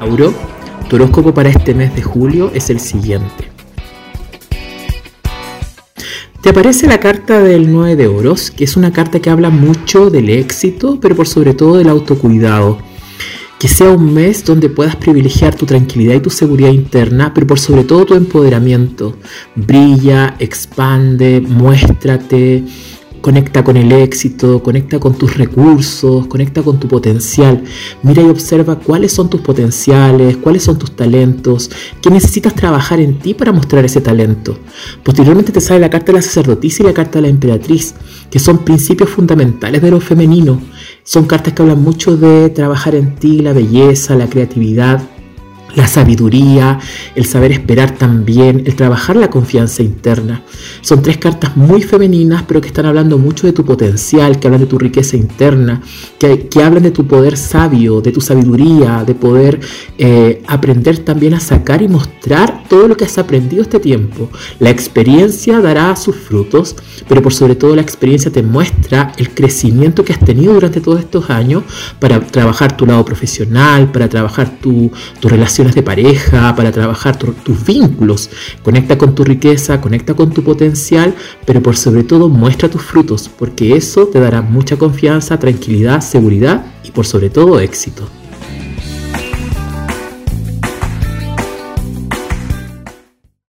Auro, tu horóscopo para este mes de julio es el siguiente. Te aparece la carta del 9 de oros, que es una carta que habla mucho del éxito, pero por sobre todo del autocuidado. Que sea un mes donde puedas privilegiar tu tranquilidad y tu seguridad interna, pero por sobre todo tu empoderamiento. Brilla, expande, muéstrate, Conecta con el éxito, conecta con tus recursos, conecta con tu potencial. Mira y observa cuáles son tus potenciales, cuáles son tus talentos, qué necesitas trabajar en ti para mostrar ese talento. Posteriormente te sale la carta de la sacerdotisa y la carta de la emperatriz, que son principios fundamentales de lo femenino. Son cartas que hablan mucho de trabajar en ti, la belleza, la creatividad, la sabiduría, el saber esperar también, el trabajar la confianza interna. Son tres cartas muy femeninas, pero que están hablando mucho de tu potencial, que hablan de tu riqueza interna, que, hablan de tu poder sabio, de tu sabiduría, de poder eh, aprender también a sacar y mostrar todo lo que has aprendido este tiempo. La experiencia dará sus frutos, pero por sobre todo la experiencia te muestra el crecimiento que has tenido durante todos estos años para trabajar tu lado profesional, para trabajar tu, tu relación de pareja, para trabajar tus vínculos. Conecta con tu riqueza, conecta con tu potencial, pero por sobre todo muestra tus frutos, porque eso te dará mucha confianza, tranquilidad, seguridad y por sobre todo éxito.